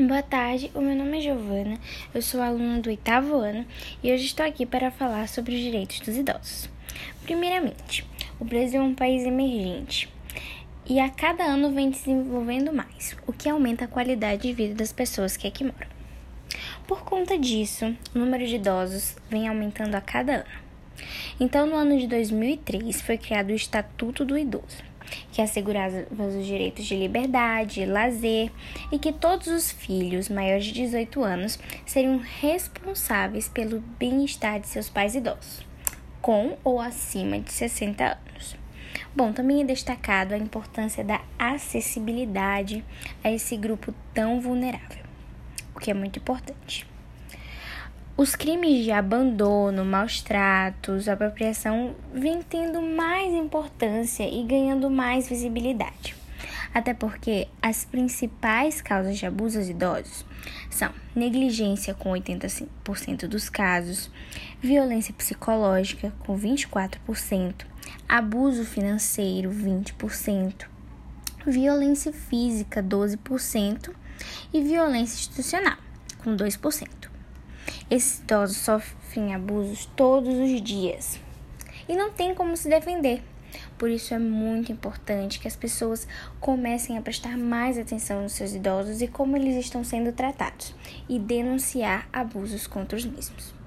Boa tarde, o meu nome é Giovana, eu sou aluna do oitavo ano e hoje estou aqui para falar sobre os direitos dos idosos. Primeiramente, o Brasil é um país emergente e a cada ano vem desenvolvendo mais, o que aumenta a qualidade de vida das pessoas que aqui moram. Por conta disso, o número de idosos vem aumentando a cada ano. Então, no ano de 2003, foi criado o Estatuto do Idoso que assegurava os direitos de liberdade, lazer e que todos os filhos maiores de 18 anos seriam responsáveis pelo bem-estar de seus pais idosos, com ou acima de 60 anos. Bom, também é destacado a importância da acessibilidade a esse grupo tão vulnerável, o que é muito importante. Os crimes de abandono, maus tratos, apropriação vêm tendo mais importância e ganhando mais visibilidade. Até porque as principais causas de abuso aos idosos são negligência, com 85% dos casos, violência psicológica, com 24%, abuso financeiro, 20%, violência física, 12% e violência institucional, com 2%. Esses idosos sofrem abusos todos os dias e não tem como se defender. Por isso é muito importante que as pessoas comecem a prestar mais atenção nos seus idosos e como eles estão sendo tratados e denunciar abusos contra os mesmos.